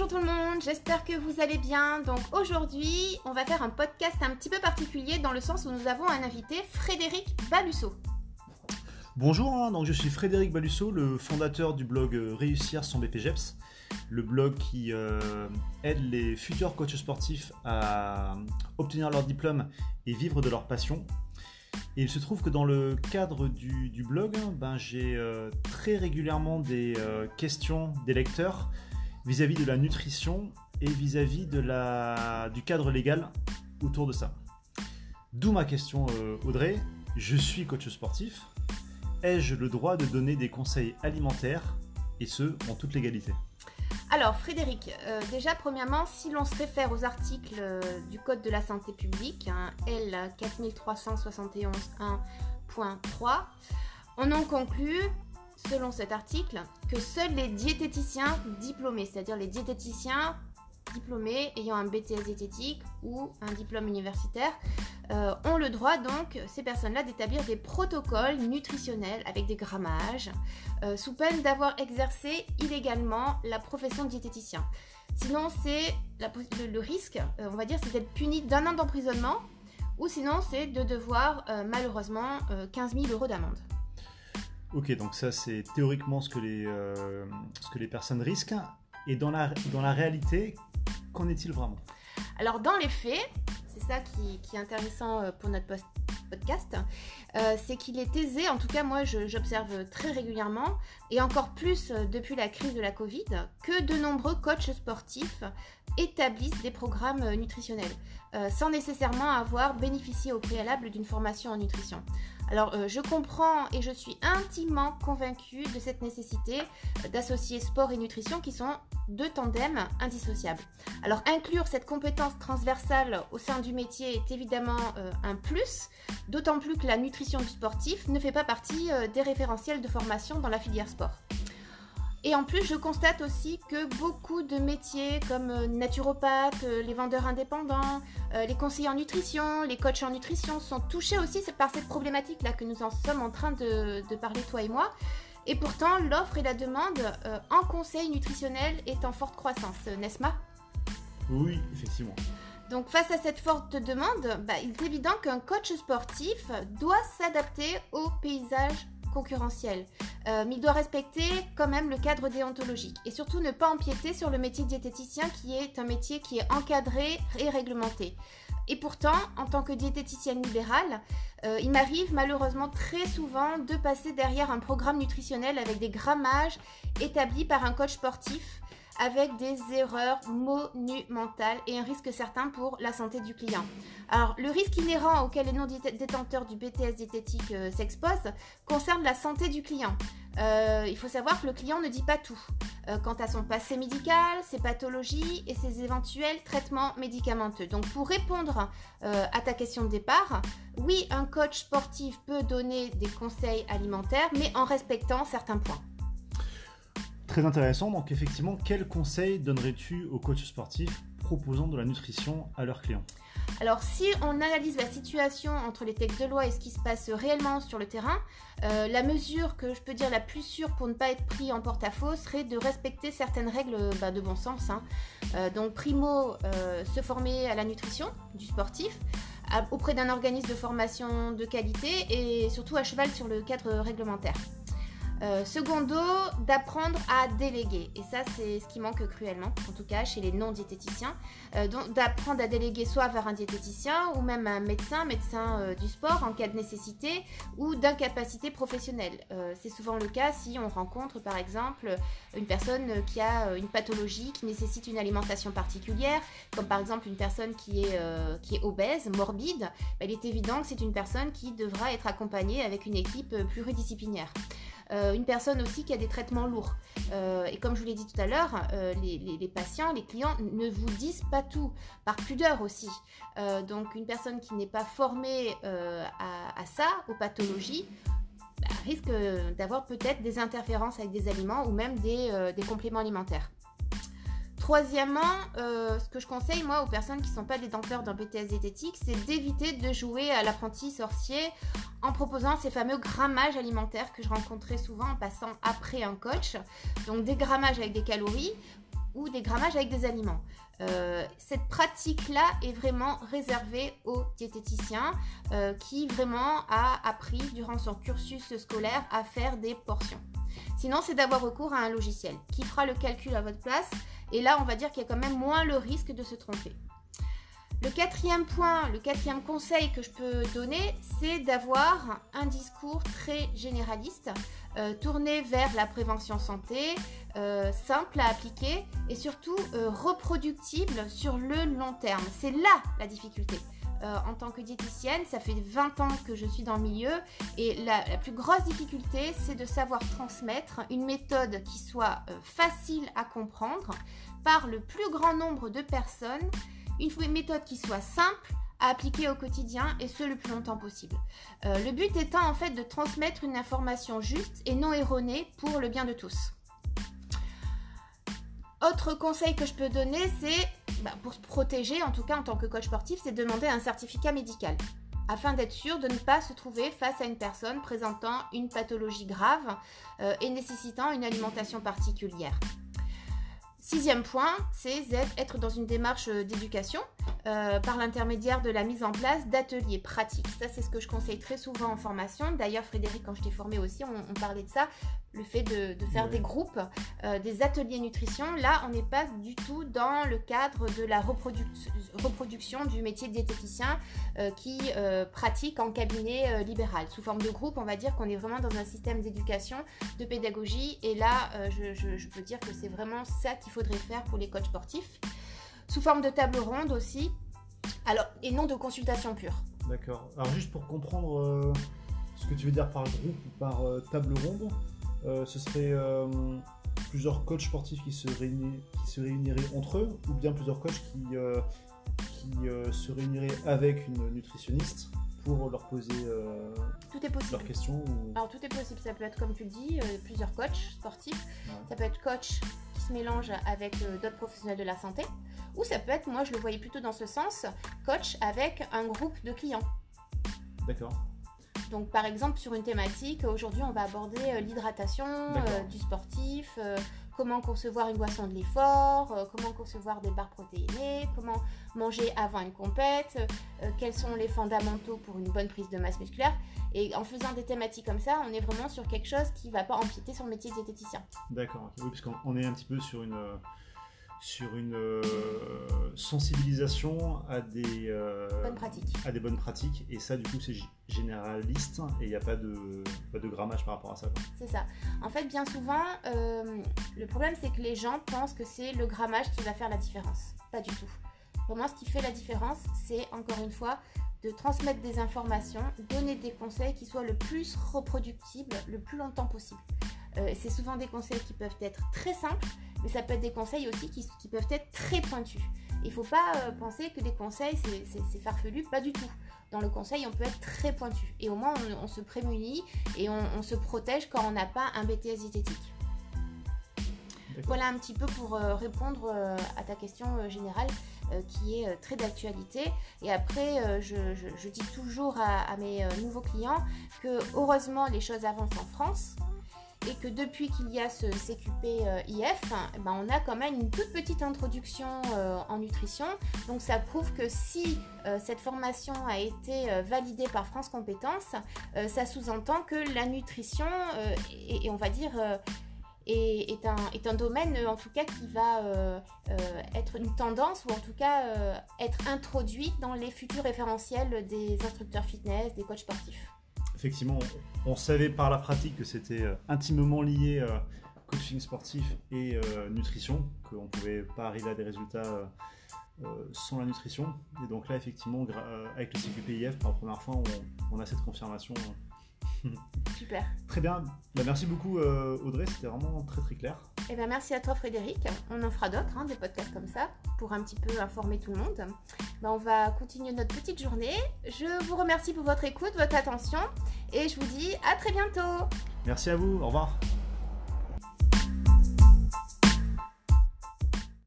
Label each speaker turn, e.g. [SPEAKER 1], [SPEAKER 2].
[SPEAKER 1] Bonjour tout le monde, j'espère que vous allez bien. Donc aujourd'hui, on va faire un podcast un petit peu particulier dans le sens où nous avons un invité, Frédéric Balusso.
[SPEAKER 2] Bonjour, hein, donc je suis Frédéric Balusso, le fondateur du blog euh, Réussir son BPGEPS, le blog qui euh, aide les futurs coachs sportifs à obtenir leur diplôme et vivre de leur passion. Et il se trouve que dans le cadre du, blog, ben, j'ai euh, très régulièrement des questions des lecteurs vis-à-vis de la nutrition et vis-à-vis de la, du cadre légal autour de ça. D'où ma question, euh, Audrey. Je suis coach sportif. Ai-je le droit de donner des conseils alimentaires et ce, en toute légalité?
[SPEAKER 1] Alors Frédéric, euh, déjà premièrement, si l'on se réfère aux articles euh, du Code de la santé publique, hein, L 4371.1.3, on en conclut selon cet article, que seuls les diététiciens diplômés, c'est-à-dire les diététiciens diplômés ayant un BTS diététique ou un diplôme universitaire, euh, ont le droit donc, ces personnes-là, d'établir des protocoles nutritionnels avec des grammages, euh, sous peine d'avoir exercé illégalement la profession de diététicien. Sinon, c'est le, risque, euh, on va dire, c'est d'être puni d'un an d'emprisonnement, ou sinon, c'est de devoir malheureusement 15 000 euros d'amende.
[SPEAKER 2] Ok, donc ça c'est théoriquement ce que, les, euh, ce que les personnes risquent. Et dans la, dans la réalité, qu'en est-il vraiment?
[SPEAKER 1] Alors dans les faits, c'est ça qui, qui, est intéressant euh, pour notre podcast, euh, c'est qu'il est aisé, en tout cas moi j'observe très régulièrement, et encore plus depuis la crise de la Covid, que de nombreux coachs sportifs établissent des programmes nutritionnels, sans nécessairement avoir bénéficié au préalable d'une formation en nutrition. Alors euh, je comprends et je suis intimement convaincue de cette nécessité euh, d'associer sport et nutrition qui sont deux tandems indissociables. Alors inclure cette compétence transversale au sein du métier est évidemment euh, un plus, d'autant plus que la nutrition du sportif ne fait pas partie des référentiels de formation dans la filière sport. Et en plus, je constate aussi que beaucoup de métiers comme euh, naturopathes, euh, les vendeurs indépendants, euh, les conseillers en nutrition, les coachs en nutrition sont touchés aussi par cette problématique-là que nous en sommes en train de, parler, toi et moi. Et pourtant, l'offre et la demande en conseil nutritionnel est en forte croissance, n'est-ce pas?
[SPEAKER 2] Oui, effectivement.
[SPEAKER 1] Donc face à cette forte demande, bah, il est évident qu'un coach sportif doit s'adapter au paysage concurrentiel. Euh, mais il doit respecter quand même le cadre déontologique et surtout ne pas empiéter sur le métier diététicien qui est un métier qui est encadré et réglementé. Et pourtant, en tant que diététicienne libérale, euh, il m'arrive malheureusement très souvent de passer derrière un programme nutritionnel avec des grammages établis par un coach sportif avec des erreurs monumentales et un risque certain pour la santé du client. Alors, le risque inhérent auquel les non-détenteurs du BTS diététique euh, s'exposent concerne la santé du client. Euh, il faut savoir que le client ne dit pas tout euh, quant à son passé médical, ses pathologies et ses éventuels traitements médicamenteux. Donc pour répondre à ta question de départ, oui, un coach sportif peut donner des conseils alimentaires, mais en respectant certains points.
[SPEAKER 2] Très intéressant. Donc effectivement, quels conseils donnerais-tu aux coachs sportifs proposant de la nutrition à leurs clients?
[SPEAKER 1] Alors si on analyse la situation entre les textes de loi et ce qui se passe réellement sur le terrain, euh, la mesure que je peux dire la plus sûre pour ne pas être pris en porte-à-faux serait de respecter certaines règles bah, de bon sens. Hein. Euh, donc primo, euh, se former à la nutrition du sportif auprès d'un organisme de formation de qualité et surtout à cheval sur le cadre réglementaire. Euh, secondo, d'apprendre à déléguer. Et ça, c'est ce qui manque cruellement, en tout cas chez les non-diététiciens. Euh, donc, d'apprendre à déléguer soit vers un diététicien ou même un médecin, médecin euh, du sport en cas de nécessité ou d'incapacité professionnelle. c'est souvent le cas si on rencontre par exemple une personne qui a une pathologie qui nécessite une alimentation particulière, comme par exemple une personne qui est, qui est obèse, morbide. Bah, il est évident que c'est une personne qui devra être accompagnée avec une équipe pluridisciplinaire. Euh, une personne aussi qui a des traitements lourds. Euh, et comme je vous l'ai dit tout à l'heure, euh, les, patients, les clients ne vous disent pas tout, par pudeur aussi. donc une personne qui n'est pas formée à, ça, aux pathologies, bah, risque d'avoir peut-être des interférences avec des aliments ou même des compléments alimentaires. Troisièmement, euh, ce que je conseille moi aux personnes qui ne sont pas détenteurs d'un BTS diététique, c'est d'éviter de jouer à l'apprenti sorcier en proposant ces fameux grammages alimentaires que je rencontrais souvent en passant après un coach. Donc des grammages avec des calories ou des grammages avec des aliments. Euh, cette pratique-là est vraiment réservée aux diététiciens euh, qui vraiment a appris durant son cursus scolaire à faire des portions. Sinon, c'est d'avoir recours à un logiciel qui fera le calcul à votre place et là, on va dire qu'il y a quand même moins le risque de se tromper. Le quatrième point, le quatrième conseil que je peux donner, c'est d'avoir un discours très généraliste, euh, tourné vers la prévention santé, euh, simple à appliquer et surtout euh, reproductible sur le long terme. C'est là la difficulté. En tant que diététicienne, ça fait 20 ans que je suis dans le milieu et la, plus grosse difficulté, c'est de savoir transmettre une méthode qui soit facile à comprendre par le plus grand nombre de personnes une méthode qui soit simple à appliquer au quotidien et ce le plus longtemps possible. Euh, le but étant en fait de transmettre une information juste et non erronée pour le bien de tous. Autre conseil que je peux donner, c'est bah, pour se protéger, en tout cas en tant que coach sportif, c'est de demander un certificat médical afin d'être sûr de ne pas se trouver face à une personne présentant une pathologie grave euh, et nécessitant une alimentation particulière. Sixième point, c'est être dans une démarche euh, d'éducation euh, par l'intermédiaire de la mise en place d'ateliers pratiques. Ça, c'est ce que je conseille très souvent en formation. D'ailleurs, Frédéric, quand je t'ai formé aussi, on, parlait de ça, le fait de, faire des groupes, euh, des ateliers nutrition. Là, on n'est pas du tout dans le cadre de la reproduction du métier de diététicien qui pratique en cabinet libéral. Sous forme de groupe, on va dire qu'on est vraiment dans un système d'éducation, de pédagogie. Et là, je, je peux dire que c'est vraiment ça qu'il faudrait faire pour les coachs sportifs. Sous forme de table ronde aussi. Alors, et non de consultation pure.
[SPEAKER 2] D'accord. Alors juste pour comprendre euh, ce que tu veux dire par groupe ou par euh, table ronde, euh, ce serait plusieurs coachs sportifs qui se, qui se réuniraient entre eux ou bien plusieurs coachs qui, qui se réuniraient avec une nutritionniste pour leur poser
[SPEAKER 1] tout est possible.
[SPEAKER 2] leurs questions
[SPEAKER 1] Alors tout est possible, ça peut être comme tu dis, plusieurs coachs sportifs, ça peut être coach mélange avec euh, d'autres professionnels de la santé. Ou ça peut être, moi je le voyais plutôt dans ce sens, coach avec un groupe de clients.
[SPEAKER 2] D'accord.
[SPEAKER 1] Donc par exemple sur une thématique, aujourd'hui on va aborder euh, l'hydratation euh, du sportif, comment concevoir une boisson de l'effort, comment concevoir des barres protéinées, comment manger avant une compète, quels sont les fondamentaux pour une bonne prise de masse musculaire. Et en faisant des thématiques comme ça, on est vraiment sur quelque chose qui ne va pas empiéter sur le métier de diététicien.
[SPEAKER 2] D'accord, oui, parce est un petit peu sur une, sur une euh, sensibilisation à des,
[SPEAKER 1] euh, bonnes pratiques.
[SPEAKER 2] à des bonnes pratiques. Et ça, du coup, c'est généraliste et il n'y a pas de, pas de grammage par rapport à ça.
[SPEAKER 1] C'est ça. En fait, bien souvent, euh, le problème, c'est que les gens pensent que c'est le grammage qui va faire la différence. Pas du tout. Pour moi, ce qui fait la différence, c'est encore une fois de transmettre des informations, donner des conseils qui soient le plus reproductibles le plus longtemps possible. C'est souvent des conseils qui peuvent être très simples, mais ça peut être des conseils aussi qui, peuvent être très pointus. Il ne faut pas euh, penser que des conseils, c'est farfelu, pas du tout. Dans le conseil, on peut être très pointu. Et au moins, on, se prémunit et on, se protège quand on n'a pas un BTS diététique. Voilà un petit peu pour euh, répondre à ta question générale. Euh, qui est euh, très d'actualité. Et après, euh, je, dis toujours à, mes nouveaux clients que heureusement les choses avancent en France et que depuis qu'il y a ce CQP IF, eh ben on a quand même une toute petite introduction en nutrition. Donc ça prouve que si cette formation a été validée par France Compétences, ça sous-entend que la nutrition et on va dire est, un, est un domaine en tout cas qui va euh, euh, être une tendance ou en tout cas euh, être introduit dans les futurs référentiels des instructeurs fitness, des coachs sportifs.
[SPEAKER 2] Effectivement, on savait par la pratique que c'était intimement lié coaching sportif et nutrition, qu'on ne pouvait pas arriver à des résultats sans la nutrition. Et donc là, effectivement, avec le CQPIF, pour la première fois, on a cette confirmation
[SPEAKER 1] Super.
[SPEAKER 2] Très bien. Bah, merci beaucoup euh, Audrey, c'était vraiment très très clair.
[SPEAKER 1] Et eh ben, merci à toi Frédéric. On en fera d'autres, hein, des podcasts comme ça, pour un petit peu informer tout le monde. Ben, on va continuer notre petite journée. Je vous remercie pour votre écoute, votre attention, et je vous dis à très bientôt.
[SPEAKER 2] Merci à vous, au revoir.